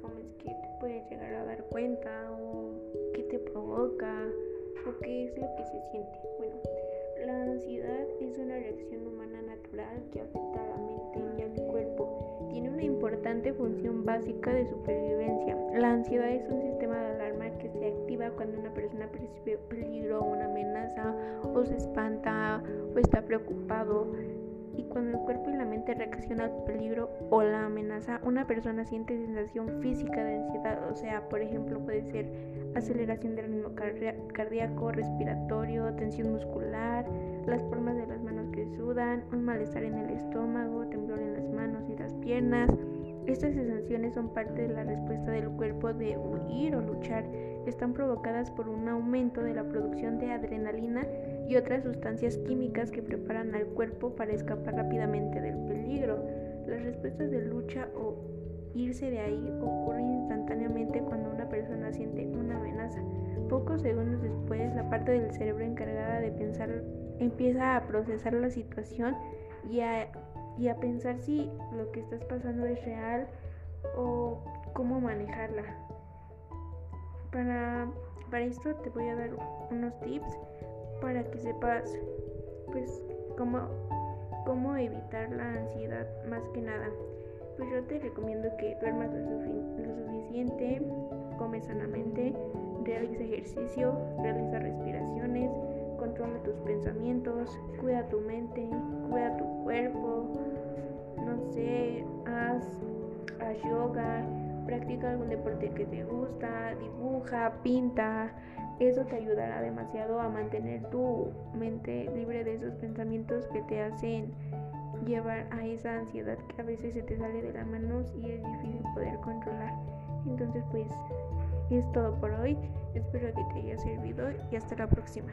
comes que te puedes llegar a dar cuenta o qué te provoca o qué es lo que se siente. Bueno, la ansiedad es una reacción humana natural que afecta a la mente y al cuerpo. Tiene una importante función básica de supervivencia. La ansiedad es un sistema de alarma que se activa cuando una persona percibe peligro o una amenaza o se espanta o está preocupado cuando el cuerpo y la mente reaccionan al peligro o la amenaza, una persona siente sensación física de ansiedad. O sea, por ejemplo, puede ser aceleración del ritmo cardíaco, respiratorio, tensión muscular, las palmas de las manos que sudan, un malestar en el estómago, temblor en las manos y las piernas. Estas sensaciones son parte de la respuesta del cuerpo de huir o luchar. Están provocadas por un aumento de la producción de adrenalina y otras sustancias químicas que preparan al cuerpo para escapar rápidamente del peligro. Las respuestas de lucha o irse de ahí ocurren instantáneamente cuando una persona siente una amenaza. Pocos segundos después, la parte del cerebro encargada de pensar empieza a procesar la situación y a, y a pensar si lo que estás pasando es real o cómo manejarla. Para, para esto te voy a dar unos tips para que sepas pues cómo, cómo evitar la ansiedad más que nada. Pues yo te recomiendo que duermas lo, suficiente, come sanamente, realiza ejercicio, realiza respiraciones, controla tus pensamientos, cuida tu mente, cuida tu cuerpo, no sé, haz, haz yoga, practica algún deporte que te gusta, dibuja, pinta. Eso te ayudará demasiado a mantener tu mente libre de esos pensamientos que te hacen llevar a esa ansiedad que a veces se te sale de las manos y es difícil poder controlar. Entonces pues es todo por hoy. Espero que te haya servido y hasta la próxima.